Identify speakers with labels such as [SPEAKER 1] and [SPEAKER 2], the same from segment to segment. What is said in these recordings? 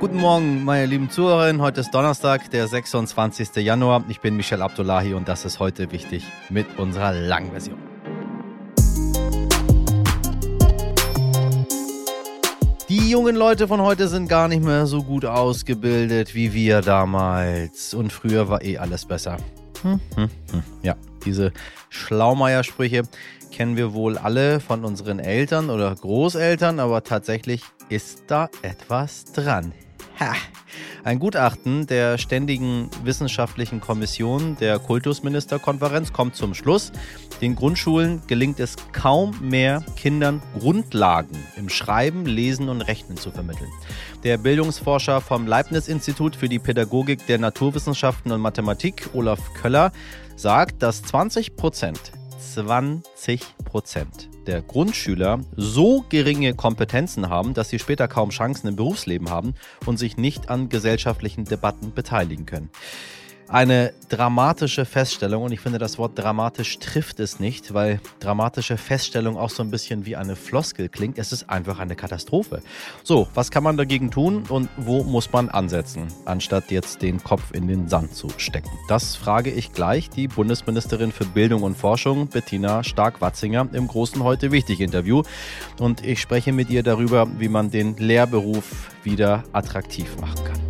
[SPEAKER 1] Guten Morgen, meine lieben Zuhörerinnen. Heute ist Donnerstag, der 26. Januar. Ich bin Michel Abdullahi und das ist heute wichtig mit unserer Langversion. Die jungen Leute von heute sind gar nicht mehr so gut ausgebildet wie wir damals. Und früher war eh alles besser. Hm, hm, hm. Ja, diese Schlaumeier-Sprüche kennen wir wohl alle von unseren Eltern oder Großeltern, aber tatsächlich ist da etwas dran. Ha. Ein Gutachten der Ständigen Wissenschaftlichen Kommission der Kultusministerkonferenz kommt zum Schluss, den Grundschulen gelingt es kaum mehr, Kindern Grundlagen im Schreiben, Lesen und Rechnen zu vermitteln. Der Bildungsforscher vom Leibniz-Institut für die Pädagogik der Naturwissenschaften und Mathematik, Olaf Köller, sagt, dass 20 Prozent 20 Prozent der Grundschüler so geringe Kompetenzen haben, dass sie später kaum Chancen im Berufsleben haben und sich nicht an gesellschaftlichen Debatten beteiligen können eine dramatische Feststellung und ich finde, das Wort dramatisch trifft es nicht, weil dramatische Feststellung auch so ein bisschen wie eine Floskel klingt. Es ist einfach eine Katastrophe. So, was kann man dagegen tun und wo muss man ansetzen, anstatt jetzt den Kopf in den Sand zu stecken? Das frage ich gleich die Bundesministerin für Bildung und Forschung, Bettina Stark-Watzinger, im großen Heute Wichtig Interview. Und ich spreche mit ihr darüber, wie man den Lehrberuf wieder attraktiv machen kann.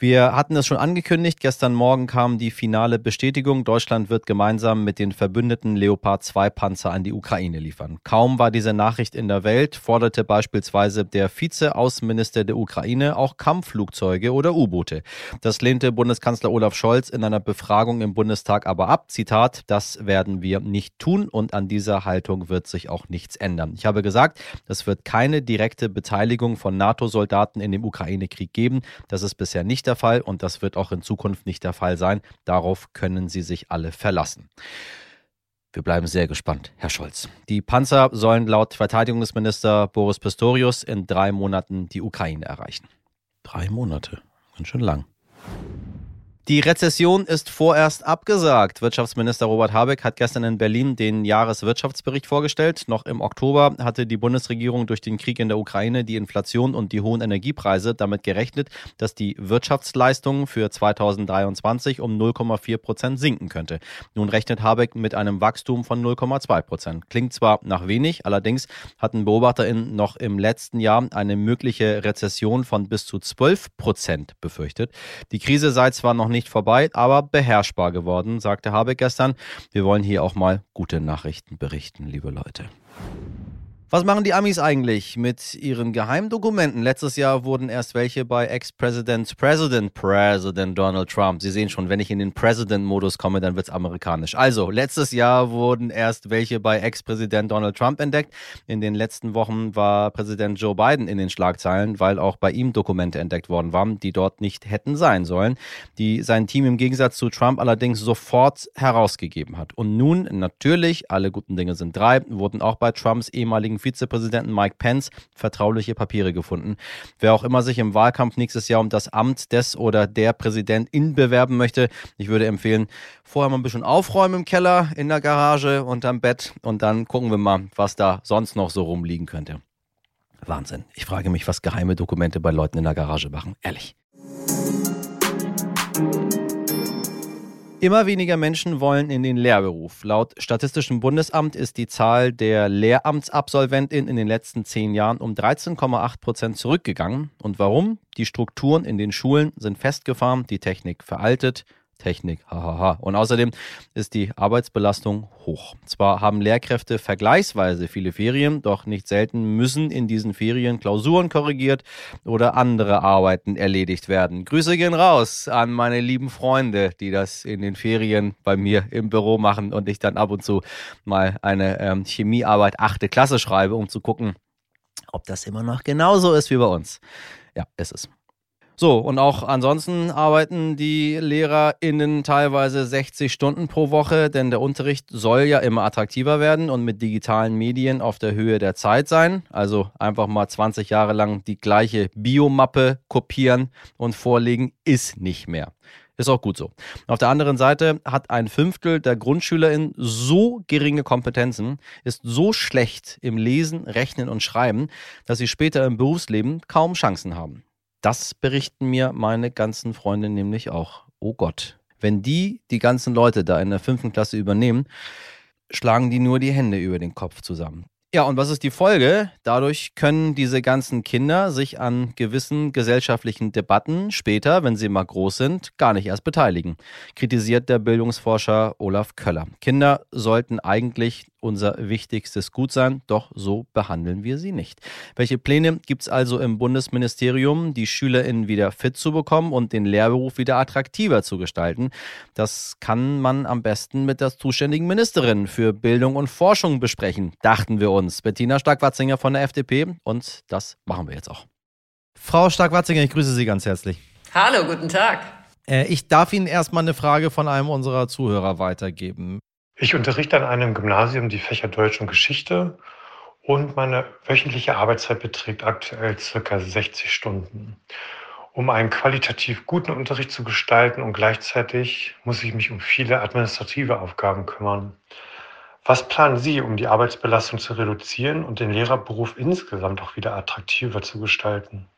[SPEAKER 1] Wir hatten es schon angekündigt, gestern Morgen kam die finale Bestätigung, Deutschland wird gemeinsam mit den verbündeten Leopard 2 Panzer an die Ukraine liefern. Kaum war diese Nachricht in der Welt, forderte beispielsweise der Vize-Außenminister der Ukraine auch Kampfflugzeuge oder U-Boote. Das lehnte Bundeskanzler Olaf Scholz in einer Befragung im Bundestag aber ab. Zitat, das werden wir nicht tun und an dieser Haltung wird sich auch nichts ändern. Ich habe gesagt, es wird keine direkte Beteiligung von NATO-Soldaten in dem Ukraine-Krieg geben. Das ist bisher nicht der Fall und das wird auch in Zukunft nicht der Fall sein. Darauf können Sie sich alle verlassen. Wir bleiben sehr gespannt, Herr Scholz. Die Panzer sollen laut Verteidigungsminister Boris Pistorius in drei Monaten die Ukraine erreichen. Drei Monate, ganz schön lang. Die Rezession ist vorerst abgesagt. Wirtschaftsminister Robert Habeck hat gestern in Berlin den Jahreswirtschaftsbericht vorgestellt. Noch im Oktober hatte die Bundesregierung durch den Krieg in der Ukraine, die Inflation und die hohen Energiepreise damit gerechnet, dass die Wirtschaftsleistung für 2023 um 0,4 Prozent sinken könnte. Nun rechnet Habeck mit einem Wachstum von 0,2 Prozent. Klingt zwar nach wenig, allerdings hatten BeobachterInnen noch im letzten Jahr eine mögliche Rezession von bis zu 12 Prozent befürchtet. Die Krise sei zwar noch nicht nicht vorbei, aber beherrschbar geworden, sagte Habeck gestern. Wir wollen hier auch mal gute Nachrichten berichten, liebe Leute. Was machen die Amis eigentlich mit ihren Geheimdokumenten? Letztes Jahr wurden erst welche bei Ex-President, President, President Donald Trump. Sie sehen schon, wenn ich in den President-Modus komme, dann wird's amerikanisch. Also, letztes Jahr wurden erst welche bei Ex-Präsident Donald Trump entdeckt. In den letzten Wochen war Präsident Joe Biden in den Schlagzeilen, weil auch bei ihm Dokumente entdeckt worden waren, die dort nicht hätten sein sollen, die sein Team im Gegensatz zu Trump allerdings sofort herausgegeben hat. Und nun, natürlich, alle guten Dinge sind drei, wurden auch bei Trumps ehemaligen Vizepräsidenten Mike Pence vertrauliche Papiere gefunden. Wer auch immer sich im Wahlkampf nächstes Jahr um das Amt des oder der Präsidentin bewerben möchte, ich würde empfehlen, vorher mal ein bisschen aufräumen im Keller, in der Garage, unterm Bett und dann gucken wir mal, was da sonst noch so rumliegen könnte. Wahnsinn. Ich frage mich, was geheime Dokumente bei Leuten in der Garage machen. Ehrlich. Immer weniger Menschen wollen in den Lehrberuf. Laut Statistischem Bundesamt ist die Zahl der Lehramtsabsolventinnen in den letzten zehn Jahren um 13,8 Prozent zurückgegangen. Und warum? Die Strukturen in den Schulen sind festgefahren, die Technik veraltet, Technik, hahaha. Und außerdem ist die Arbeitsbelastung hoch. Zwar haben Lehrkräfte vergleichsweise viele Ferien, doch nicht selten müssen in diesen Ferien Klausuren korrigiert oder andere Arbeiten erledigt werden. Grüße gehen raus an meine lieben Freunde, die das in den Ferien bei mir im Büro machen und ich dann ab und zu mal eine ähm, Chemiearbeit achte Klasse schreibe, um zu gucken, ob das immer noch genauso ist wie bei uns. Ja, ist es. So, und auch ansonsten arbeiten die LehrerInnen teilweise 60 Stunden pro Woche, denn der Unterricht soll ja immer attraktiver werden und mit digitalen Medien auf der Höhe der Zeit sein. Also einfach mal 20 Jahre lang die gleiche Biomappe kopieren und vorlegen ist nicht mehr. Ist auch gut so. Auf der anderen Seite hat ein Fünftel der GrundschülerInnen so geringe Kompetenzen, ist so schlecht im Lesen, Rechnen und Schreiben, dass sie später im Berufsleben kaum Chancen haben. Das berichten mir meine ganzen Freunde nämlich auch. Oh Gott. Wenn die die ganzen Leute da in der fünften Klasse übernehmen, schlagen die nur die Hände über den Kopf zusammen. Ja, und was ist die Folge? Dadurch können diese ganzen Kinder sich an gewissen gesellschaftlichen Debatten später, wenn sie mal groß sind, gar nicht erst beteiligen, kritisiert der Bildungsforscher Olaf Köller. Kinder sollten eigentlich unser wichtigstes Gut sein, doch so behandeln wir sie nicht. Welche Pläne gibt es also im Bundesministerium, die SchülerInnen wieder fit zu bekommen und den Lehrberuf wieder attraktiver zu gestalten? Das kann man am besten mit der zuständigen Ministerin für Bildung und Forschung besprechen, dachten wir uns. Bettina Stark-Watzinger von der FDP und das machen wir jetzt auch. Frau Stark-Watzinger, ich grüße Sie ganz herzlich.
[SPEAKER 2] Hallo, guten Tag.
[SPEAKER 1] Äh, ich darf Ihnen erstmal eine Frage von einem unserer Zuhörer weitergeben.
[SPEAKER 3] Ich unterrichte an einem Gymnasium die Fächer Deutsch und Geschichte und meine wöchentliche Arbeitszeit beträgt aktuell circa 60 Stunden. Um einen qualitativ guten Unterricht zu gestalten und gleichzeitig muss ich mich um viele administrative Aufgaben kümmern. Was planen Sie, um die Arbeitsbelastung zu reduzieren und den Lehrerberuf insgesamt auch wieder attraktiver zu gestalten?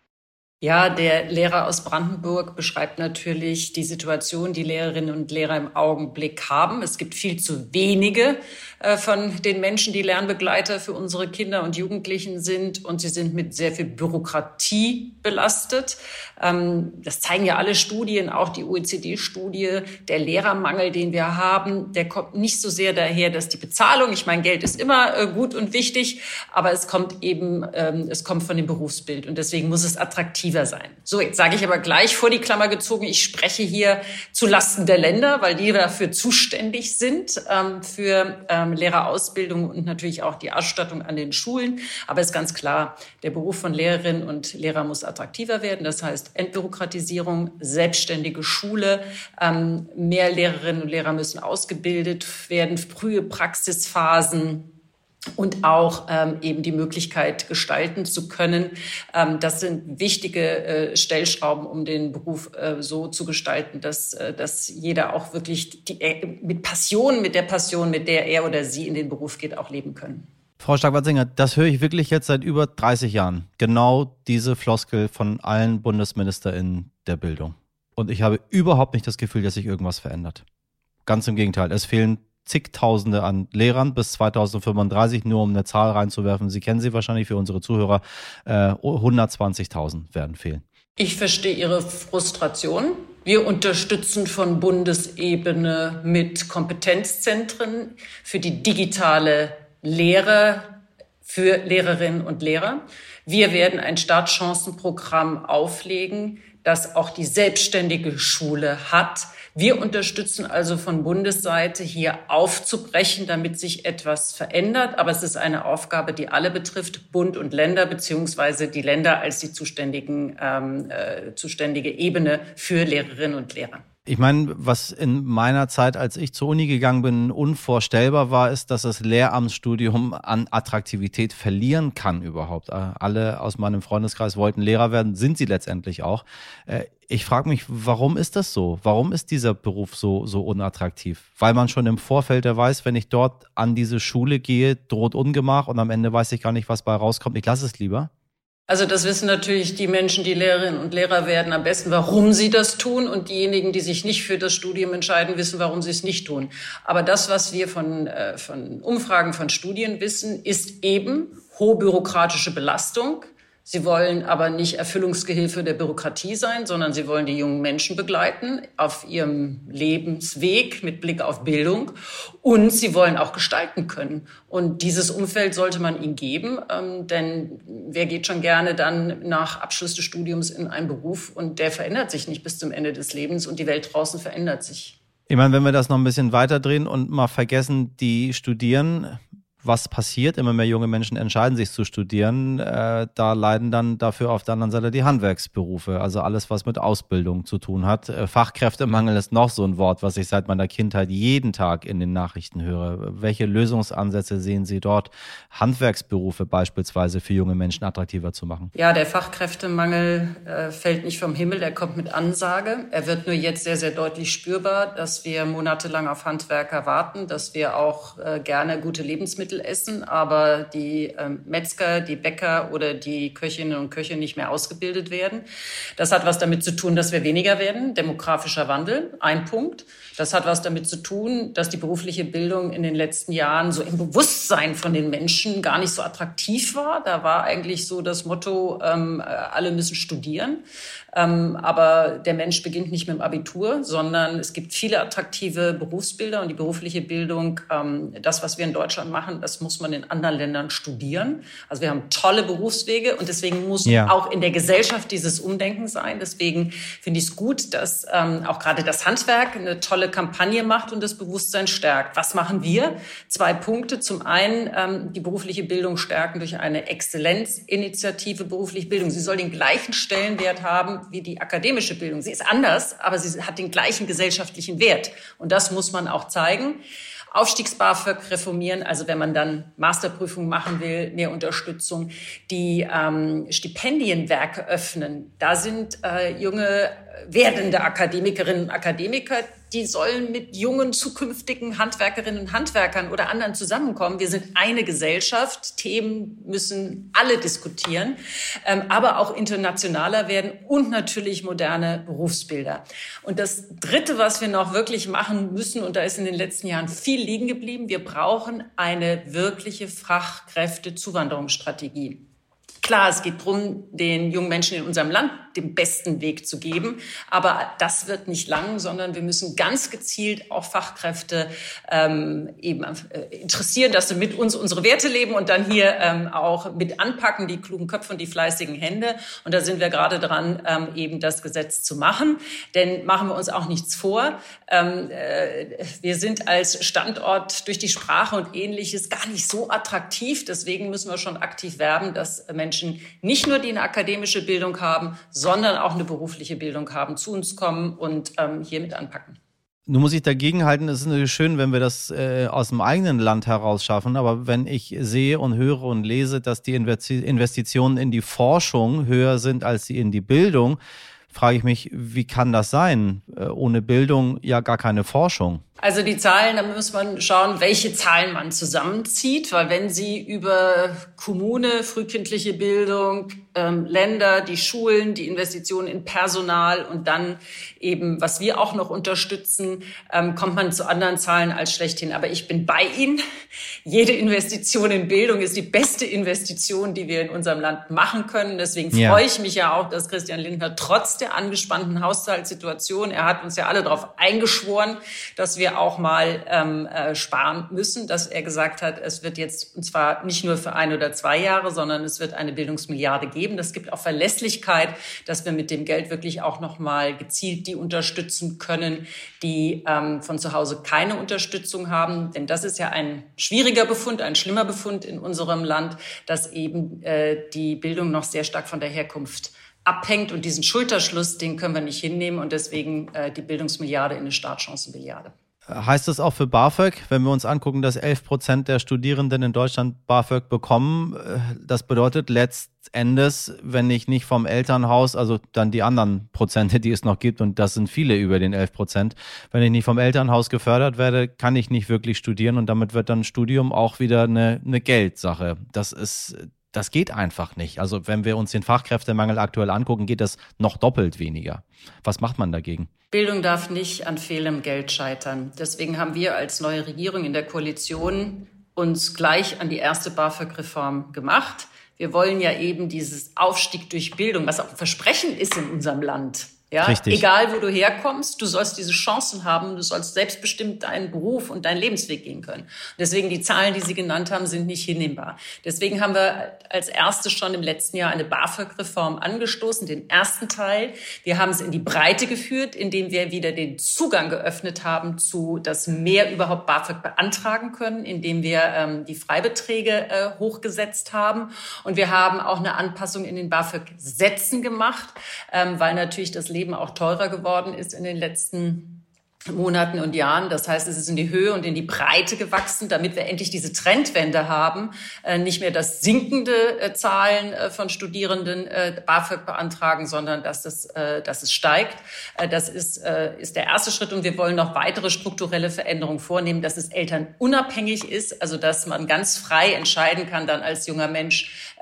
[SPEAKER 2] Ja, der Lehrer aus Brandenburg beschreibt natürlich die Situation, die Lehrerinnen und Lehrer im Augenblick haben. Es gibt viel zu wenige äh, von den Menschen, die Lernbegleiter für unsere Kinder und Jugendlichen sind. Und sie sind mit sehr viel Bürokratie belastet. Ähm, das zeigen ja alle Studien, auch die OECD-Studie. Der Lehrermangel, den wir haben, der kommt nicht so sehr daher, dass die Bezahlung, ich meine, Geld ist immer äh, gut und wichtig, aber es kommt eben, ähm, es kommt von dem Berufsbild. Und deswegen muss es attraktiv effektiver sein. So, jetzt sage ich aber gleich vor die Klammer gezogen, ich spreche hier zu Lasten der Länder, weil die dafür zuständig sind, ähm, für ähm, Lehrerausbildung und natürlich auch die Ausstattung an den Schulen. Aber es ist ganz klar, der Beruf von Lehrerinnen und Lehrer muss attraktiver werden. Das heißt Entbürokratisierung, selbstständige Schule, ähm, mehr Lehrerinnen und Lehrer müssen ausgebildet werden, frühe Praxisphasen und auch ähm, eben die Möglichkeit gestalten zu können. Ähm, das sind wichtige äh, Stellschrauben, um den Beruf äh, so zu gestalten, dass, äh, dass jeder auch wirklich die, äh, mit Passion, mit der Passion, mit der er oder sie in den Beruf geht, auch leben können.
[SPEAKER 1] Frau Stark-Watzinger, das höre ich wirklich jetzt seit über 30 Jahren. Genau diese Floskel von allen BundesministerInnen der Bildung. Und ich habe überhaupt nicht das Gefühl, dass sich irgendwas verändert. Ganz im Gegenteil. Es fehlen zigtausende an Lehrern bis 2035, nur um eine Zahl reinzuwerfen. Sie kennen sie wahrscheinlich für unsere Zuhörer. Äh, 120.000 werden fehlen.
[SPEAKER 2] Ich verstehe Ihre Frustration. Wir unterstützen von Bundesebene mit Kompetenzzentren für die digitale Lehre für Lehrerinnen und Lehrer. Wir werden ein Startchancenprogramm auflegen, das auch die selbstständige Schule hat wir unterstützen also von Bundesseite hier aufzubrechen, damit sich etwas verändert. Aber es ist eine Aufgabe, die alle betrifft, Bund und Länder, beziehungsweise die Länder als die zuständigen, ähm, äh, zuständige Ebene für Lehrerinnen und Lehrer.
[SPEAKER 1] Ich meine, was in meiner Zeit, als ich zur Uni gegangen bin, unvorstellbar war, ist, dass das Lehramtsstudium an Attraktivität verlieren kann überhaupt. Äh, alle aus meinem Freundeskreis wollten Lehrer werden, sind sie letztendlich auch. Äh, ich frage mich, warum ist das so? Warum ist dieser Beruf so, so unattraktiv? Weil man schon im Vorfeld ja weiß, wenn ich dort an diese Schule gehe, droht Ungemach und am Ende weiß ich gar nicht, was bei rauskommt. Ich lasse es lieber.
[SPEAKER 2] Also das wissen natürlich die Menschen, die Lehrerinnen und Lehrer werden, am besten, warum sie das tun. Und diejenigen, die sich nicht für das Studium entscheiden, wissen, warum sie es nicht tun. Aber das, was wir von, äh, von Umfragen, von Studien wissen, ist eben hohe bürokratische Belastung Sie wollen aber nicht Erfüllungsgehilfe der Bürokratie sein, sondern sie wollen die jungen Menschen begleiten auf ihrem Lebensweg mit Blick auf Bildung. Und sie wollen auch gestalten können. Und dieses Umfeld sollte man ihnen geben, ähm, denn wer geht schon gerne dann nach Abschluss des Studiums in einen Beruf und der verändert sich nicht bis zum Ende des Lebens und die Welt draußen verändert sich.
[SPEAKER 1] Ich meine, wenn wir das noch ein bisschen weiter drehen und mal vergessen, die studieren was passiert? Immer mehr junge Menschen entscheiden sich zu studieren. Äh, da leiden dann dafür auf der anderen Seite die Handwerksberufe, also alles, was mit Ausbildung zu tun hat. Äh, Fachkräftemangel ist noch so ein Wort, was ich seit meiner Kindheit jeden Tag in den Nachrichten höre. Welche Lösungsansätze sehen Sie dort, Handwerksberufe beispielsweise für junge Menschen attraktiver zu machen?
[SPEAKER 2] Ja, der Fachkräftemangel äh, fällt nicht vom Himmel, er kommt mit Ansage. Er wird nur jetzt sehr, sehr deutlich spürbar, dass wir monatelang auf Handwerker warten, dass wir auch äh, gerne gute Lebensmittel Lebensmittel essen, aber die ähm, Metzger, die Bäcker oder die Köchinnen und Köche nicht mehr ausgebildet werden. Das hat was damit zu tun, dass wir weniger werden. Demografischer Wandel, ein Punkt. Das hat was damit zu tun, dass die berufliche Bildung in den letzten Jahren so im Bewusstsein von den Menschen gar nicht so attraktiv war. Da war eigentlich so das Motto, ähm, alle müssen studieren. Ähm, aber der Mensch beginnt nicht mit dem Abitur, sondern es gibt viele attraktive Berufsbilder und die berufliche Bildung, ähm, das, was wir in Deutschland machen, das muss man in anderen Ländern studieren. Also wir haben tolle Berufswege und deswegen muss ja. auch in der Gesellschaft dieses Umdenken sein. Deswegen finde ich es gut, dass ähm, auch gerade das Handwerk eine tolle Kampagne macht und das Bewusstsein stärkt. Was machen wir? Zwei Punkte. Zum einen ähm, die berufliche Bildung stärken durch eine Exzellenzinitiative berufliche Bildung. Sie soll den gleichen Stellenwert haben wie die akademische Bildung. Sie ist anders, aber sie hat den gleichen gesellschaftlichen Wert. Und das muss man auch zeigen. Aufstiegs-BAföG reformieren, also wenn man dann Masterprüfung machen will, mehr Unterstützung, die ähm, Stipendienwerke öffnen. Da sind äh, junge werdende Akademikerinnen und Akademiker, die sollen mit jungen zukünftigen Handwerkerinnen und Handwerkern oder anderen zusammenkommen. Wir sind eine Gesellschaft. Themen müssen alle diskutieren, ähm, aber auch internationaler werden und natürlich moderne Berufsbilder. Und das Dritte, was wir noch wirklich machen müssen, und da ist in den letzten Jahren viel liegen geblieben, wir brauchen eine wirkliche Fachkräftezuwanderungsstrategie. Klar, es geht darum, den jungen Menschen in unserem Land den besten Weg zu geben. Aber das wird nicht lang, sondern wir müssen ganz gezielt auch Fachkräfte ähm, eben äh, interessieren, dass sie mit uns unsere Werte leben und dann hier ähm, auch mit anpacken, die klugen Köpfe und die fleißigen Hände. Und da sind wir gerade dran, ähm, eben das Gesetz zu machen. Denn machen wir uns auch nichts vor. Ähm, äh, wir sind als Standort durch die Sprache und ähnliches gar nicht so attraktiv. Deswegen müssen wir schon aktiv werben, dass Menschen nicht nur die eine akademische Bildung haben, sondern auch eine berufliche Bildung haben, zu uns kommen und ähm, hier mit anpacken.
[SPEAKER 1] Nun muss ich dagegen halten, es ist natürlich schön, wenn wir das äh, aus dem eigenen Land heraus schaffen, aber wenn ich sehe und höre und lese, dass die Investitionen in die Forschung höher sind als die in die Bildung, frage ich mich, wie kann das sein? Äh, ohne Bildung ja gar keine Forschung.
[SPEAKER 2] Also die Zahlen, da muss man schauen, welche Zahlen man zusammenzieht, weil wenn Sie über Kommune, frühkindliche Bildung, ähm, Länder, die Schulen, die Investitionen in Personal und dann eben, was wir auch noch unterstützen, ähm, kommt man zu anderen Zahlen als schlechthin. Aber ich bin bei Ihnen. Jede Investition in Bildung ist die beste Investition, die wir in unserem Land machen können. Deswegen ja. freue ich mich ja auch, dass Christian Lindner trotz der angespannten Haushaltssituation, er hat uns ja alle darauf eingeschworen, dass wir auch mal ähm, äh, sparen müssen, dass er gesagt hat, es wird jetzt, und zwar nicht nur für ein oder zwei Jahre, sondern es wird eine Bildungsmilliarde geben. Das gibt auch Verlässlichkeit, dass wir mit dem Geld wirklich auch noch mal gezielt die unterstützen können, die ähm, von zu Hause keine Unterstützung haben. Denn das ist ja ein schwieriger Befund, ein schlimmer Befund in unserem Land, dass eben äh, die Bildung noch sehr stark von der Herkunft abhängt. Und diesen Schulterschluss, den können wir nicht hinnehmen. Und deswegen äh, die Bildungsmilliarde in eine Startchancenmilliarde.
[SPEAKER 1] Heißt das auch für BAföG, wenn wir uns angucken, dass 11 Prozent der Studierenden in Deutschland BAföG bekommen? Äh, das bedeutet letztendes, wenn ich nicht vom Elternhaus, also dann die anderen Prozente, die es noch gibt, und das sind viele über den 11 Prozent, wenn ich nicht vom Elternhaus gefördert werde, kann ich nicht wirklich studieren und damit wird dann Studium auch wieder eine, eine Geldsache. Das ist das geht einfach nicht. Also wenn wir uns den Fachkräftemangel aktuell angucken, geht das noch doppelt weniger. Was macht man dagegen?
[SPEAKER 2] Bildung darf nicht an fehlendem Geld scheitern. Deswegen haben wir als neue Regierung in der Koalition uns gleich an die erste BAföG-Reform gemacht. Wir wollen ja eben dieses Aufstieg durch Bildung, was auch ein Versprechen ist in unserem Land, Ja, Richtig. egal wo du herkommst, du sollst diese Chancen haben, du sollst selbstbestimmt deinen Beruf und deinen Lebensweg gehen können. Deswegen die Zahlen, die Sie genannt haben, sind nicht hinnehmbar. Deswegen haben wir als erstes schon im letzten Jahr eine BAföG-Reform angestoßen, den ersten Teil. Wir haben es in die Breite geführt, indem wir wieder den Zugang geöffnet haben zu, dass mehr überhaupt BAföG beantragen können, indem wir ähm, die Freibeträge äh, hochgesetzt haben. Und wir haben auch eine Anpassung in den BAföG-Sätzen gemacht, ähm, weil natürlich das Leben Leben auch teurer geworden ist in den letzten Monaten und Jahren. Das heißt, es ist in die Höhe und in die Breite gewachsen, damit wir endlich diese Trendwende haben. Äh, nicht mehr das sinkende äh, Zahlen äh, von Studierenden BAföG beantragen, sondern dass, das, dass es steigt. Das ist, ist der erste Schritt und wir wollen noch weitere strukturelle Veränderungen vornehmen, dass es elternunabhängig ist, also dass man ganz frei entscheiden kann dann als junger Mensch,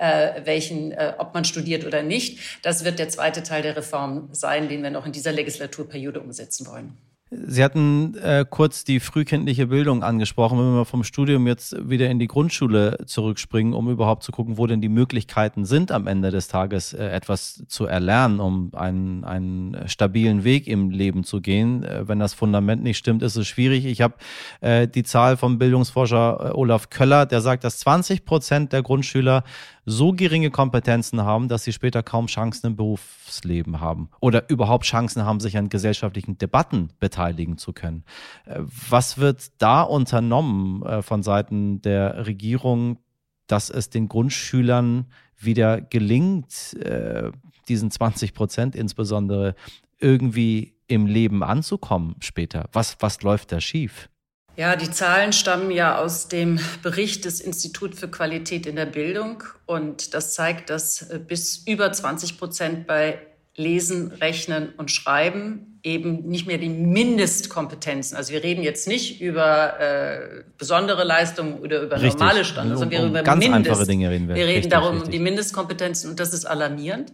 [SPEAKER 2] welchen, ob man studiert oder nicht. Das wird der zweite Teil der Reform sein, den wir noch in dieser Legislaturperiode umsetzen wollen.
[SPEAKER 1] Sie hatten äh, kurz die frühkindliche Bildung angesprochen. Wenn wir vom Studium jetzt wieder in die Grundschule zurückspringen, um überhaupt zu gucken, wo denn die Möglichkeiten sind, am Ende des Tages äh, etwas zu erlernen, um einen, einen stabilen Weg im Leben zu gehen. Äh, wenn das Fundament nicht stimmt, ist es schwierig. Ich habe äh, die Zahl vom Bildungsforscher äh, Olaf Köller, der sagt, dass 20 Prozent der Grundschüler so geringe Kompetenzen haben, dass sie später kaum Chancen im Berufsleben haben oder überhaupt Chancen haben, sich an gesellschaftlichen Debatten beteiligen zu können. Äh, was wird da unternommen äh, von Seiten der Regierung, dass es den Grundschülern wieder gelingt, äh, diesen 20 Prozent insbesondere irgendwie im Leben anzukommen später? Was, was läuft da schief?
[SPEAKER 2] Ja, die Zahlen stammen ja aus dem Bericht des Instituts für Qualität in der Bildung. Und das zeigt, dass äh, bis über 20 Prozent bei Lesen, Rechnen und Schreiben eben nicht mehr die Mindestkompetenzen. Also wir reden jetzt nicht über äh, besondere Leistungen oder über richtig. normale Standards, sondern wir reden über
[SPEAKER 1] ganz Mindest. einfache Dinge
[SPEAKER 2] reden wir. Wir reden richtig, darum richtig. um die Mindestkompetenzen und das ist alarmierend.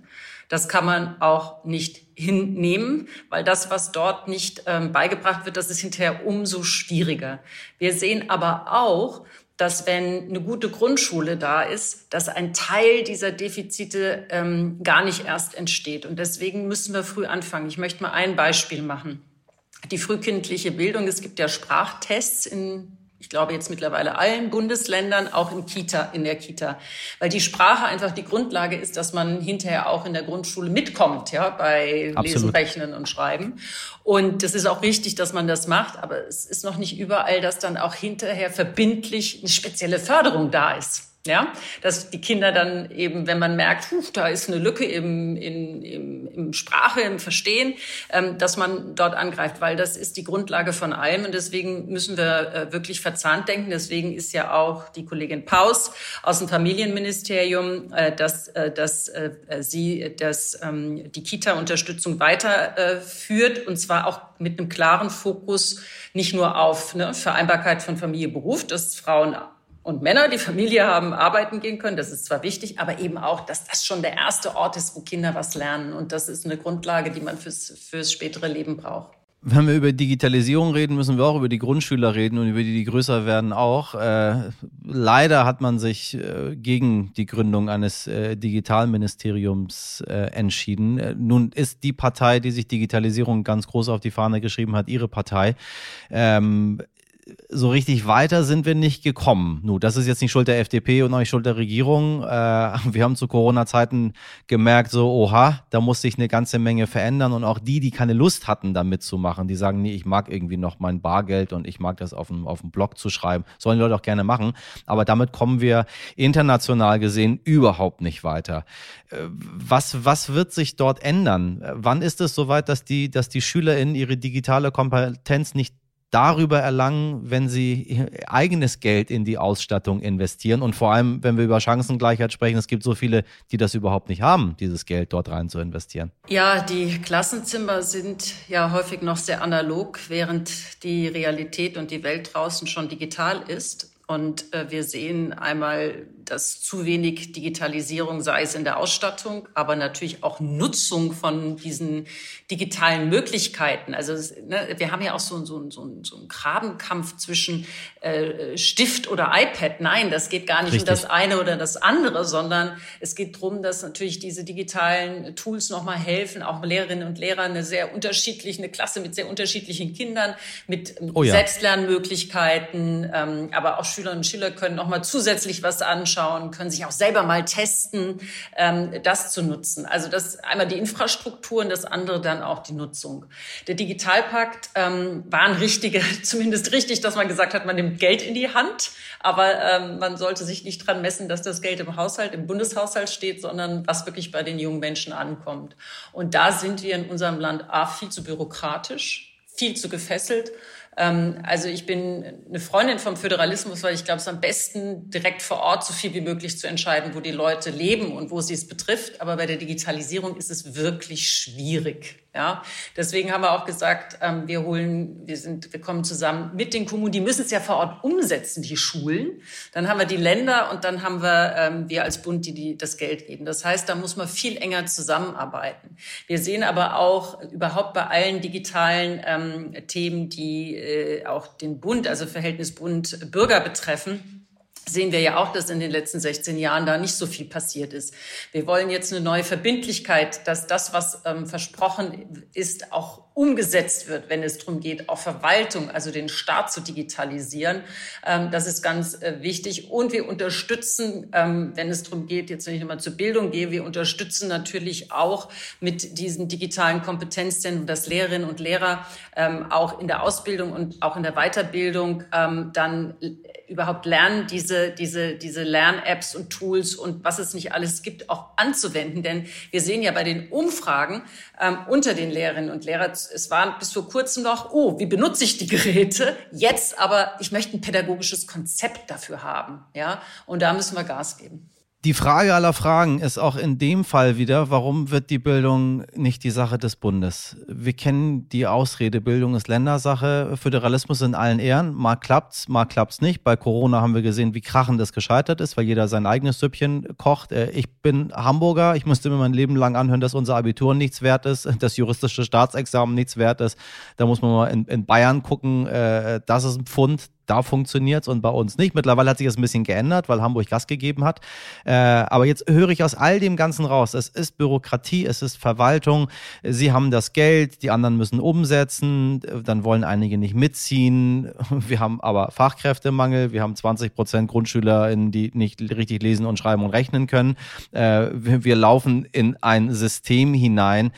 [SPEAKER 2] Das kann man auch nicht hinnehmen, weil das, was dort nicht ähm, beigebracht wird, das ist hinterher umso schwieriger. Wir sehen aber auch, dass wenn eine gute Grundschule da ist, dass ein Teil dieser Defizite ähm, gar nicht erst entsteht. Und deswegen müssen wir früh anfangen. Ich möchte mal ein Beispiel machen. Die frühkindliche Bildung. Es gibt ja Sprachtests in ich glaube jetzt mittlerweile allen Bundesländern, auch im Kita, in der Kita. Weil die Sprache einfach die Grundlage ist, dass man hinterher auch in der Grundschule mitkommt, ja, bei Absolut. Lesen, Rechnen und Schreiben. Und das ist auch richtig, dass man das macht, aber es ist noch nicht überall, dass dann auch hinterher verbindlich eine spezielle Förderung da ist. Ja, dass die Kinder dann eben, wenn man merkt, huch, da ist eine Lücke im, in, im, im Sprache, im Verstehen, ähm, dass man dort angreift, weil das ist die Grundlage von allem und deswegen müssen wir äh, wirklich verzahnt denken. Deswegen ist ja auch die Kollegin Paus aus dem Familienministerium, äh, dass, äh, dass äh, sie dass, ähm, die Kita-Unterstützung weiterführt äh, und zwar auch mit einem klaren Fokus nicht nur auf ne, Vereinbarkeit von Familie, Beruf, dass Frauen und Männer, die Familie haben, arbeiten gehen können. Das ist zwar wichtig, aber eben auch, dass das schon der erste Ort ist, wo Kinder was lernen. Und das ist eine Grundlage, die man fürs, fürs spätere Leben braucht.
[SPEAKER 1] Wenn wir über Digitalisierung reden, müssen wir auch über die Grundschüler reden und über die, die größer werden auch. Äh, leider hat man sich äh, gegen die Gründung eines äh, Digitalministeriums äh, entschieden. Äh, nun ist die Partei, die sich Digitalisierung ganz groß auf die Fahne geschrieben hat, ihre Partei. Ähm, so richtig weiter sind wir nicht gekommen. Nun, das ist jetzt nicht Schuld der FDP und auch nicht Schuld der Regierung. Äh, wir haben zu Corona-Zeiten gemerkt, so, oha, da muss sich eine ganze Menge verändern. Und auch die, die keine Lust hatten, da mitzumachen, die sagen, nee, ich mag irgendwie noch mein Bargeld und ich mag das auf dem, auf dem Blog zu schreiben, sollen die Leute auch gerne machen. Aber damit kommen wir international gesehen überhaupt nicht weiter. Äh, was, was wird sich dort ändern? Wann ist es soweit, dass die, dass die SchülerInnen ihre digitale Kompetenz nicht darüber erlangen, wenn sie eigenes Geld in die Ausstattung investieren. Und vor allem, wenn wir über Chancengleichheit sprechen, es gibt so viele, die das überhaupt nicht haben, dieses Geld dort rein zu investieren.
[SPEAKER 2] Ja, die Klassenzimmer sind ja häufig noch sehr analog, während die Realität und die Welt draußen schon digital ist. Und äh, wir sehen einmal dass zu wenig Digitalisierung, sei es in der Ausstattung, aber natürlich auch Nutzung von diesen digitalen Möglichkeiten. Also ne, wir haben ja auch so, so, so, so einen Grabenkampf zwischen äh, Stift oder iPad. Nein, das geht gar nicht Richtig. um das eine oder das andere, sondern es geht darum, dass natürlich diese digitalen Tools nochmal helfen, auch Lehrerinnen und Lehrer eine sehr unterschiedliche, eine Klasse mit sehr unterschiedlichen Kindern, mit oh ja. Selbstlernmöglichkeiten, ähm, aber auch Schülerinnen und Schüler können nochmal zusätzlich was anschauen, können sich auch selber mal testen, ähm, das zu nutzen. Also das einmal die Infrastruktur und das andere dann auch die Nutzung. Der Digitalpakt ähm, war ein richtiger, zumindest richtig, dass man gesagt hat, man nimmt Geld in die Hand, aber ähm, man sollte sich nicht dran messen, dass das Geld im Haushalt, im Bundeshaushalt steht, sondern was wirklich bei den jungen Menschen ankommt. Und da sind wir in unserem Land A viel zu bürokratisch, viel zu gefesselt also ich bin eine Freundin vom Föderalismus, weil ich glaube, es ist am besten, direkt vor Ort so viel wie möglich zu entscheiden, wo die Leute leben und wo sie es betrifft. Aber bei der Digitalisierung ist es wirklich schwierig. Ja, deswegen haben wir auch gesagt, ähm, wir holen, wir sind, wir kommen zusammen mit den Kommunen. Die müssen es ja vor Ort umsetzen, die Schulen. Dann haben wir die Länder und dann haben wir ähm, wir als Bund, die, die das Geld geben. Das heißt, da muss man viel enger zusammenarbeiten. Wir sehen aber auch überhaupt bei allen digitalen ähm, Themen, die äh, auch den Bund, also Verhältnis Bund Bürger betreffen sehen wir ja auch, dass in den letzten 16 Jahren da nicht so viel passiert ist. Wir wollen jetzt eine neue Verbindlichkeit, dass das, was ähm, versprochen ist, auch umgesetzt wird, wenn es darum geht, auch Verwaltung, also den Staat zu digitalisieren. Ähm, das ist ganz äh, wichtig. Und wir unterstützen, ähm, wenn es darum geht, jetzt wenn ich nochmal zur Bildung gehe, wir unterstützen natürlich auch mit diesen digitalen Kompetenzzentren, dass Lehrerinnen und Lehrer ähm, auch in der Ausbildung und auch in der Weiterbildung dann überhaupt lernen, diese, diese, diese Lern-Apps und Tools und was es nicht alles gibt, auch anzuwenden. Denn wir sehen ja bei den Umfragen unter den Lehrerinnen und Lehrern, es war bis vor kurzem noch, oh, wie benutze ich die Geräte? Jetzt aber, ich möchte ein pädagogisches Konzept dafür haben. Ja, und da müssen wir Gas geben.
[SPEAKER 1] Die Frage aller Fragen ist auch in dem Fall wieder, warum wird die Bildung nicht die Sache des Bundes? Wir kennen die Ausrede, Bildung ist Ländersache, Föderalismus in allen Ehren. Mal klappt's, mal klappt's nicht. Bei Corona haben wir gesehen, wie krachend das gescheitert ist, weil jeder sein eigenes Süppchen kocht. Äh, ich bin Hamburger, ich musste mir mein Leben lang anhören, dass unser Abitur nichts wert ist, das juristische Staatsexamen nichts wert ist. Da muss man mal in, in Bayern gucken, äh, das ist ein Pfund, da funktioniert es und bei uns nicht. Mittlerweile hat sich das ein bisschen geändert, weil Hamburg Gas gegeben hat. Äh, aber jetzt höre ich aus all dem Ganzen raus. Es ist Bürokratie, es ist Verwaltung. Sie haben das Geld, die anderen müssen umsetzen. Dann wollen einige nicht mitziehen. Wir haben aber Fachkräftemangel. Wir haben 20 Prozent Grundschüler, die nicht richtig lesen und schreiben und rechnen können. Äh, wir laufen in ein System hinein,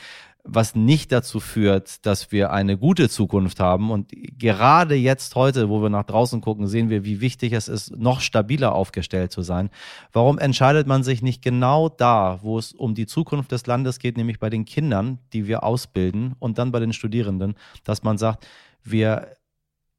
[SPEAKER 1] was nicht dazu führt, dass wir eine gute Zukunft haben. Und gerade jetzt heute, wo wir nach draußen gucken, sehen wir, wie wichtig es ist, noch stabiler aufgestellt zu sein. Warum entscheidet man sich nicht genau da, wo es um die Zukunft des Landes geht, nämlich bei den Kindern, die wir ausbilden und dann bei den Studierenden, dass man sagt, wir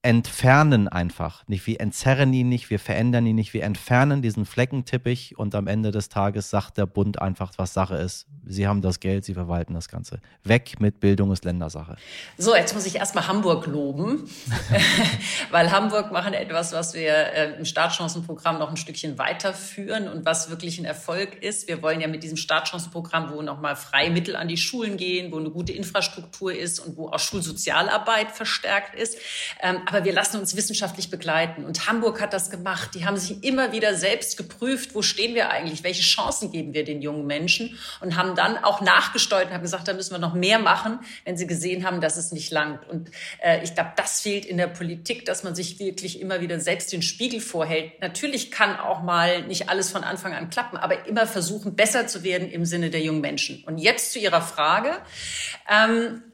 [SPEAKER 1] entfernen einfach. Nicht, wir entzerren ihn nicht, wir verändern ihn nicht, wir entfernen diesen Fleckenteppich und am Ende des Tages sagt der Bund einfach, was Sache ist. Sie haben das Geld, sie verwalten das Ganze. Weg mit Bildung ist Ländersache.
[SPEAKER 2] So, jetzt muss ich erstmal Hamburg loben, weil Hamburg machen etwas, was wir äh, im Startchancenprogramm noch ein Stückchen weiterführen und was wirklich ein Erfolg ist. Wir wollen ja mit diesem Startchancenprogramm, wo nochmal Freimittel an die Schulen gehen, wo eine gute Infrastruktur ist und wo auch Schulsozialarbeit verstärkt ist, ähm, aber wir lassen uns wissenschaftlich begleiten. Und Hamburg hat das gemacht. Die haben sich immer wieder selbst geprüft, wo stehen wir eigentlich, welche Chancen geben wir den jungen Menschen und haben dann auch nachgesteuert und haben gesagt, da müssen wir noch mehr machen, wenn sie gesehen haben, dass es nicht langt. Und äh, ich glaube, das fehlt in der Politik, dass man sich wirklich immer wieder selbst den Spiegel vorhält. Natürlich kann auch mal nicht alles von Anfang an klappen, aber immer versuchen, besser zu werden im Sinne der jungen Menschen. Und jetzt zu Ihrer Frage. Ähm, äh,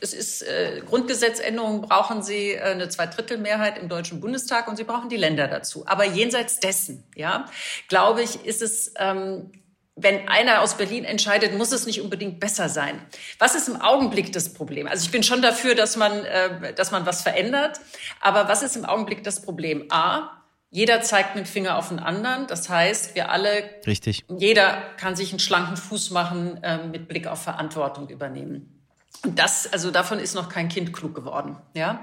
[SPEAKER 2] es ist äh, Grundgesetzänderungen brauchen Sie äh, eine Zweidrittelmehrheit im Deutschen Bundestag und Sie brauchen die Länder dazu. Aber jenseits dessen, ja, glaube ich, ist es ähm, wenn einer aus Berlin entscheidet, muss es nicht unbedingt besser sein. Was ist im Augenblick das Problem? Also ich bin schon dafür, dass man, äh, dass man was verändert. Aber was ist im Augenblick das Problem? A, jeder zeigt mit Finger auf den anderen. Das heißt, wir alle,
[SPEAKER 1] Richtig.
[SPEAKER 2] jeder kann sich einen schlanken Fuß machen, äh, mit Blick auf Verantwortung übernehmen. Und das, also davon ist noch kein Kind klug geworden, ja.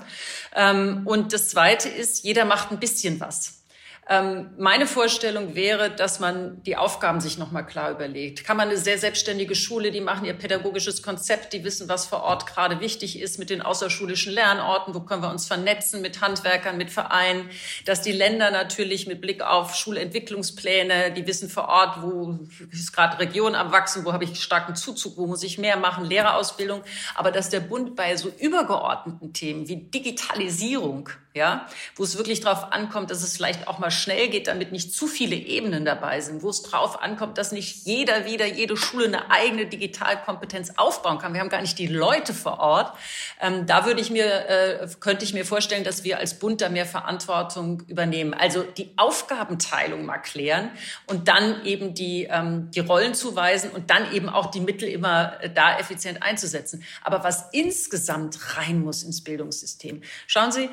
[SPEAKER 2] Ähm, und das Zweite ist, jeder macht ein bisschen was. Ähm, meine Vorstellung wäre, dass man die Aufgaben sich nochmal klar überlegt. Kann man eine sehr selbstständige Schule, die machen ihr pädagogisches Konzept, die wissen, was vor Ort gerade wichtig ist mit den außerschulischen Lernorten, wo können wir uns vernetzen mit Handwerkern, mit Vereinen, dass die Länder natürlich mit Blick auf Schulentwicklungspläne, die wissen vor Ort, wo ist gerade Region am Wachsen, wo habe ich starken Zuzug, wo muss ich mehr machen, Lehrerausbildung, aber dass der Bund bei so übergeordneten Themen wie Digitalisierung, ja, wo es wirklich darauf ankommt, dass es vielleicht auch mal schnell geht, damit nicht zu viele Ebenen dabei sind, wo es darauf ankommt, dass nicht jeder wieder, jede Schule eine eigene Digitalkompetenz aufbauen kann. Wir haben gar nicht die Leute vor Ort. Ähm, da würde ich mir, äh, könnte ich mir vorstellen, dass wir als Bund da mehr Verantwortung übernehmen. Also die Aufgabenteilung mal klären und dann eben die, ähm, die Rollen zuweisen und dann eben auch die Mittel immer äh, da effizient einzusetzen. Aber was insgesamt rein muss ins Bildungssystem. Schauen Sie,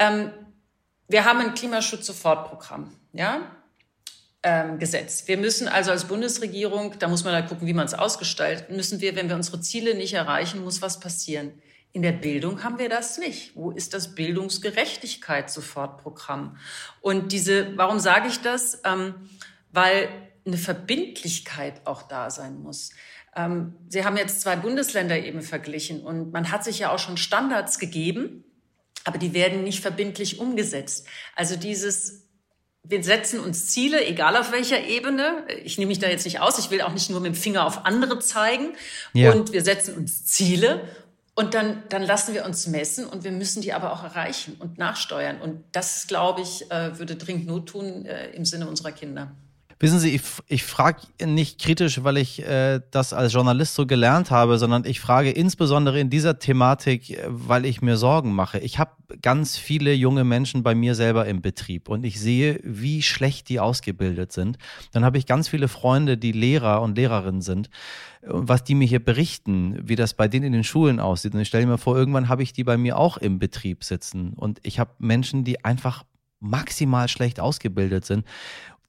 [SPEAKER 2] ähm, wir haben ein Klimaschutz-Sofortprogramm, ja, ähm, Gesetz. Wir müssen also als Bundesregierung, da muss man da gucken, wie man es ausgestaltet, müssen wir, wenn wir unsere Ziele nicht erreichen, muss was passieren. In der Bildung haben wir das nicht. Wo ist das Bildungsgerechtigkeit-Sofortprogramm? Und diese, warum sage ich das? Ähm, weil eine Verbindlichkeit auch da sein muss. Ähm, Sie haben jetzt zwei Bundesländer eben verglichen und man hat sich ja auch schon Standards gegeben, aber die werden nicht verbindlich umgesetzt. Also dieses wir setzen uns Ziele, egal auf welcher Ebene. Ich nehme mich da jetzt nicht aus. Ich will auch nicht nur mit dem Finger auf andere zeigen. Ja. Und wir setzen uns Ziele und dann, dann lassen wir uns messen und wir müssen die aber auch erreichen und nachsteuern. Und das, glaube ich, äh, würde dringend Not tun äh, im Sinne unserer Kinder.
[SPEAKER 1] Wissen Sie, ich, ich frage nicht kritisch, weil ich äh, das als Journalist so gelernt habe, sondern ich frage insbesondere in dieser Thematik, äh, weil ich mir Sorgen mache. Ich habe ganz viele junge Menschen bei mir selber im Betrieb und ich sehe, wie schlecht die ausgebildet sind. Dann habe ich ganz viele Freunde, die Lehrer und Lehrerinnen sind und was die mir hier berichten, wie das bei denen in den Schulen aussieht. Und ich stelle mir vor, irgendwann habe ich die bei mir auch im Betrieb sitzen und ich habe Menschen, die einfach maximal schlecht ausgebildet sind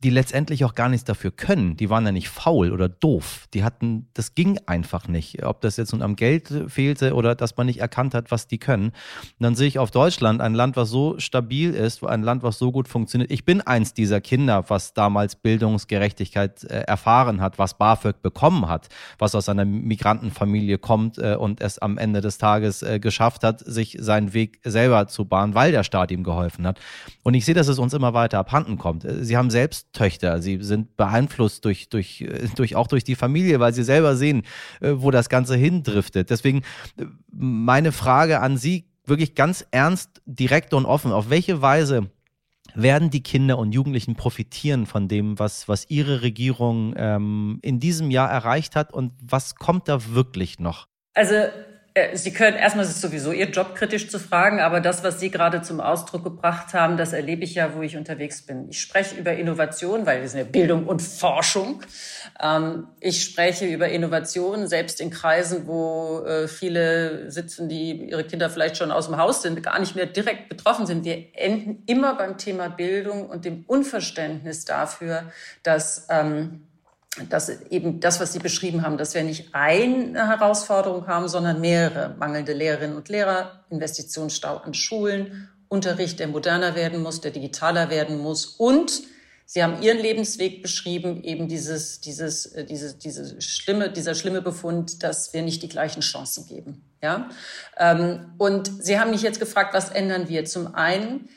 [SPEAKER 1] die letztendlich auch gar nichts dafür können. Die waren ja nicht faul oder doof. Die hatten, das ging einfach nicht. Ob das jetzt nun am Geld fehlte oder dass man nicht erkannt hat, was die können. Und dann sehe ich auf Deutschland ein Land, was so stabil ist, ein Land, was so gut funktioniert. Ich bin eins dieser Kinder, was damals Bildungsgerechtigkeit äh, erfahren hat, was BAföG bekommen hat, was aus einer Migrantenfamilie kommt äh, und es am Ende des Tages äh, geschafft hat, sich seinen Weg selber zu bahnen, weil der Staat ihm geholfen hat. Und ich sehe, dass es uns immer weiter abhanden kommt. Sie haben selbst Töchter. Sie sind beeinflusst durch, durch, äh, durch, auch durch die Familie, weil sie selber sehen, äh, wo das Ganze hindriftet. Deswegen äh, meine Frage an Sie wirklich ganz ernst, direkt und offen. Auf welche Weise werden die Kinder und Jugendlichen profitieren von dem, was, was ihre Regierung ähm, in diesem Jahr erreicht hat und was kommt da wirklich noch?
[SPEAKER 2] Also äh, Sie können erstmal ist es sowieso Ihr Job kritisch zu fragen, aber das, was Sie gerade zum Ausdruck gebracht haben, das erlebe ich ja, wo ich unterwegs bin. Ich spreche über Innovation, weil wir sind ja Bildung und Forschung. Ähm, ich spreche über Innovation, selbst in Kreisen, wo äh, viele sitzen, die ihre Kinder vielleicht schon aus dem Haus sind, gar nicht mehr direkt betroffen sind. Wir enden immer beim Thema Bildung und dem Unverständnis dafür, dass ähm, dass eben das, was Sie beschrieben haben, dass wir nicht eine Herausforderung haben, sondern mehrere. Mangelnde Lehrerinnen und Lehrer, Investitionsstau an Schulen, Unterricht, der moderner werden muss, der digitaler werden muss und Sie haben Ihren Lebensweg beschrieben, eben dieses, dieses, äh, diese, diese schlimme, dieser schlimme Befund, dass wir nicht die gleichen Chancen geben. Ja? Ähm, und Sie haben mich jetzt gefragt, was ändern wir? Zum einen,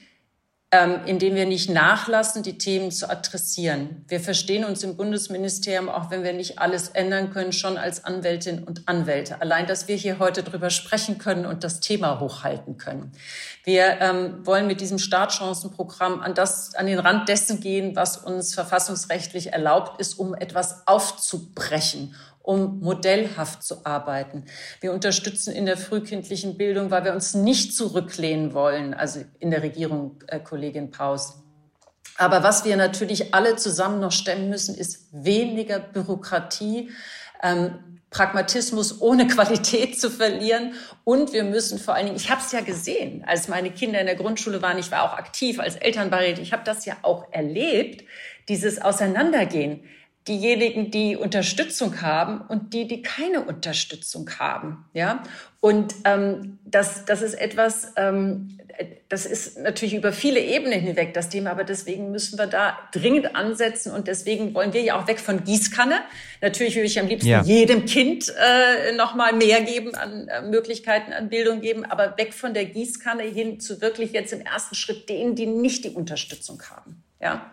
[SPEAKER 2] indem wir nicht nachlassen, die Themen zu adressieren. Wir verstehen uns im Bundesministerium, auch wenn wir nicht alles ändern können, schon als Anwältin und Anwälte. Allein, dass wir hier heute drüber sprechen können und das Thema hochhalten können. Wir ähm, wollen mit diesem Startchancenprogramm an, das, an den Rand dessen gehen, was uns verfassungsrechtlich erlaubt ist, um etwas aufzubrechen um modellhaft zu arbeiten. Wir unterstützen in der frühkindlichen Bildung, weil wir uns nicht zurücklehnen wollen, also in der Regierung, äh, Kollegin Paus. Aber was wir natürlich alle zusammen noch stemmen müssen, ist weniger Bürokratie, ähm, Pragmatismus ohne Qualität zu verlieren. Und wir müssen vor allen Dingen, ich habe es ja gesehen, als meine Kinder in der Grundschule waren, ich war auch aktiv als Elternbeirätin, ich habe das ja auch erlebt, dieses Auseinandergehen diejenigen, die Unterstützung haben und die, die keine Unterstützung haben. Ja, und ähm, das, das ist etwas, ähm, das ist natürlich über viele Ebenen hinweg das Thema, aber deswegen müssen wir da dringend ansetzen und deswegen wollen wir ja auch weg von Gießkanne. Natürlich würde ich am liebsten ja. jedem Kind äh, noch mal mehr geben an äh, Möglichkeiten an Bildung geben, aber weg von der Gießkanne hin zu wirklich jetzt im ersten Schritt denen, die nicht die Unterstützung haben. Ja.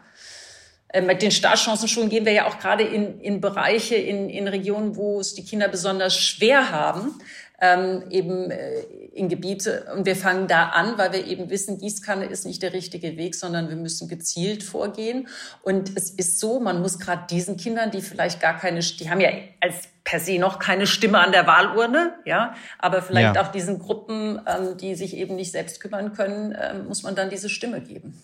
[SPEAKER 2] Äh, mit den Startchancenschulen gehen wir ja auch gerade in, in Bereiche, in, in Regionen, wo es die Kinder besonders schwer haben, ähm, eben äh, in Gebiete. Und wir fangen da an, weil wir eben wissen, Gießkanne ist nicht der richtige Weg, sondern wir müssen gezielt vorgehen. Und es ist so, man muss gerade diesen Kindern, die vielleicht gar keine, die haben ja als per se noch keine Stimme an der Wahlurne, ja, aber vielleicht ja. auch diesen Gruppen, ähm, die sich eben nicht selbst kümmern können, ähm, muss man dann diese Stimme geben.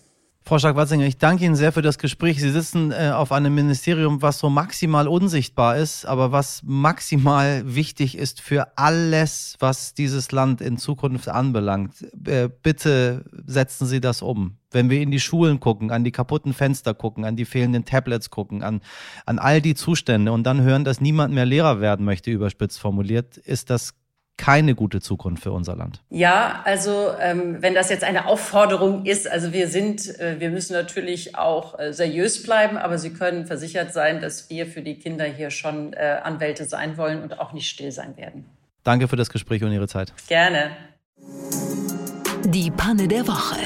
[SPEAKER 1] Frau Stark-Watzinger, ich danke Ihnen sehr für das Gespräch. Sie sitzen äh, auf einem Ministerium, was so maximal unsichtbar ist, aber was maximal wichtig ist für alles, was dieses Land in Zukunft anbelangt. Äh, bitte setzen Sie das um. Wenn wir in die Schulen gucken, an die kaputten Fenster gucken, an die fehlenden Tablets gucken, an, an all die Zustände und dann hören, dass niemand mehr Lehrer werden möchte, überspitzt formuliert, ist das keine gute Zukunft für unser Land.
[SPEAKER 2] Ja, also ähm, wenn das jetzt eine Aufforderung ist, also wir sind, äh, wir müssen natürlich auch äh, seriös bleiben, aber Sie können versichert sein, dass wir für die Kinder hier schon äh, Anwälte sein wollen und auch nicht still sein werden.
[SPEAKER 1] Danke für das Gespräch und Ihre Zeit.
[SPEAKER 2] Gerne.
[SPEAKER 4] Die Panne der Woche.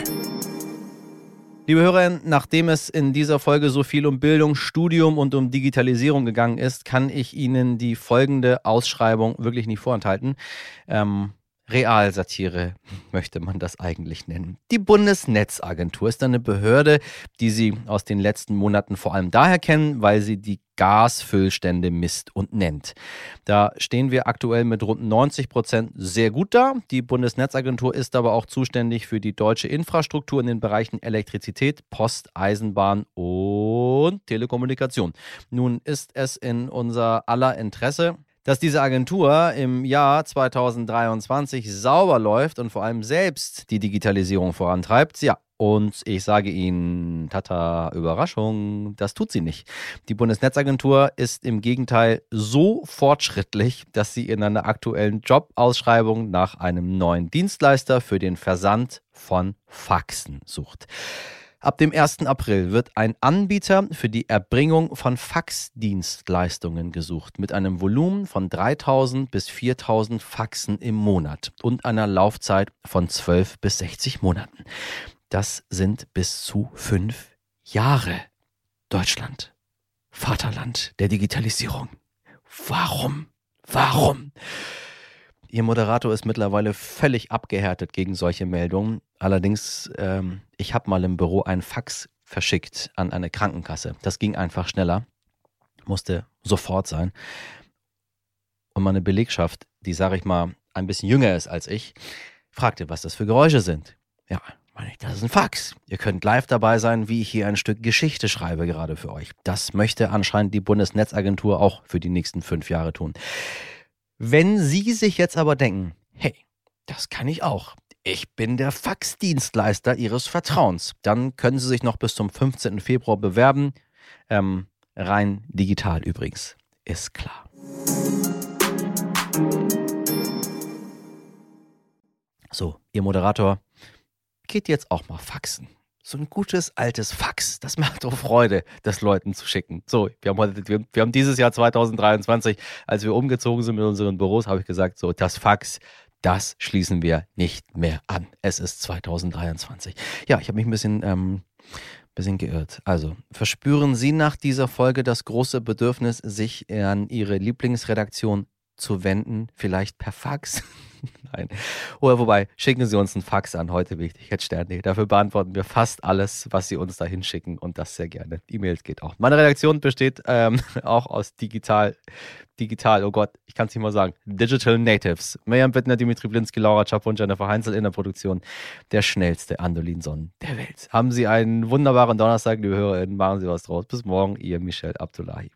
[SPEAKER 1] Liebe Hörer, nachdem es in dieser Folge so viel um Bildung, Studium und um Digitalisierung gegangen ist, kann ich Ihnen die folgende Ausschreibung wirklich nicht vorenthalten. Ähm, Realsatire möchte man das eigentlich nennen. Die Bundesnetzagentur ist eine Behörde, die Sie aus den letzten Monaten vor allem daher kennen, weil sie die Gasfüllstände misst und nennt. Da stehen wir aktuell mit rund 90 Prozent sehr gut da. Die Bundesnetzagentur ist aber auch zuständig für die deutsche Infrastruktur in den Bereichen Elektrizität, Post, Eisenbahn und Telekommunikation. Nun ist es in unser aller Interesse, dass diese Agentur im Jahr 2023 sauber läuft und vor allem selbst die Digitalisierung vorantreibt, ja. Und ich sage Ihnen, tata, Überraschung, das tut sie nicht. Die Bundesnetzagentur ist im Gegenteil so fortschrittlich, dass sie in einer aktuellen Jobausschreibung nach einem neuen Dienstleister für den Versand von Faxen sucht. Ab dem 1. April wird ein Anbieter für die Erbringung von Faxdienstleistungen gesucht mit einem Volumen von 3000 bis 4000 Faxen im Monat und einer Laufzeit von 12 bis 60 Monaten. Das sind bis zu fünf Jahre. Deutschland, Vaterland der Digitalisierung. Warum? Warum? Ihr Moderator ist mittlerweile völlig abgehärtet gegen solche Meldungen. Allerdings, ähm, ich habe mal im Büro einen Fax verschickt an eine Krankenkasse. Das ging einfach schneller, musste sofort sein. Und meine Belegschaft, die, sage ich mal, ein bisschen jünger ist als ich, fragte, was das für Geräusche sind. Ja, meine ich, das ist ein Fax. Ihr könnt live dabei sein, wie ich hier ein Stück Geschichte schreibe, gerade für euch. Das möchte anscheinend die Bundesnetzagentur auch für die nächsten fünf Jahre tun. Wenn Sie sich jetzt aber denken, hey, das kann ich auch. Ich bin der Faxdienstleister Ihres Vertrauens. Dann können Sie sich noch bis zum 15. Februar bewerben. Ähm, rein digital übrigens. Ist klar. So, Ihr Moderator geht jetzt auch mal faxen so ein gutes altes Fax. Das macht doch Freude, das Leuten zu schicken. So, wir haben, heute, wir, wir haben dieses Jahr 2023, als wir umgezogen sind mit unseren Büros, habe ich gesagt, so, das Fax, das schließen wir nicht mehr an. Es ist 2023. Ja, ich habe mich ein bisschen, ähm, bisschen geirrt. Also, verspüren Sie nach dieser Folge das große Bedürfnis, sich an Ihre Lieblingsredaktion zu wenden, vielleicht per Fax? Nein. Oder wobei, schicken Sie uns einen Fax an, heute wichtig, jetzt Sterne. Dafür beantworten wir fast alles, was Sie uns da hinschicken und das sehr gerne. E-Mails geht auch. Meine Redaktion besteht ähm, auch aus digital, digital, oh Gott, ich kann es nicht mal sagen, Digital Natives. Miriam Bittner, Dimitri Blinski, Laura Czap und Jennifer Heinzel in der Produktion. Der schnellste Andolin-Sonnen der Welt. Haben Sie einen wunderbaren Donnerstag, liebe HörerInnen. Machen Sie was draus. Bis morgen, Ihr Michel Abdullahi.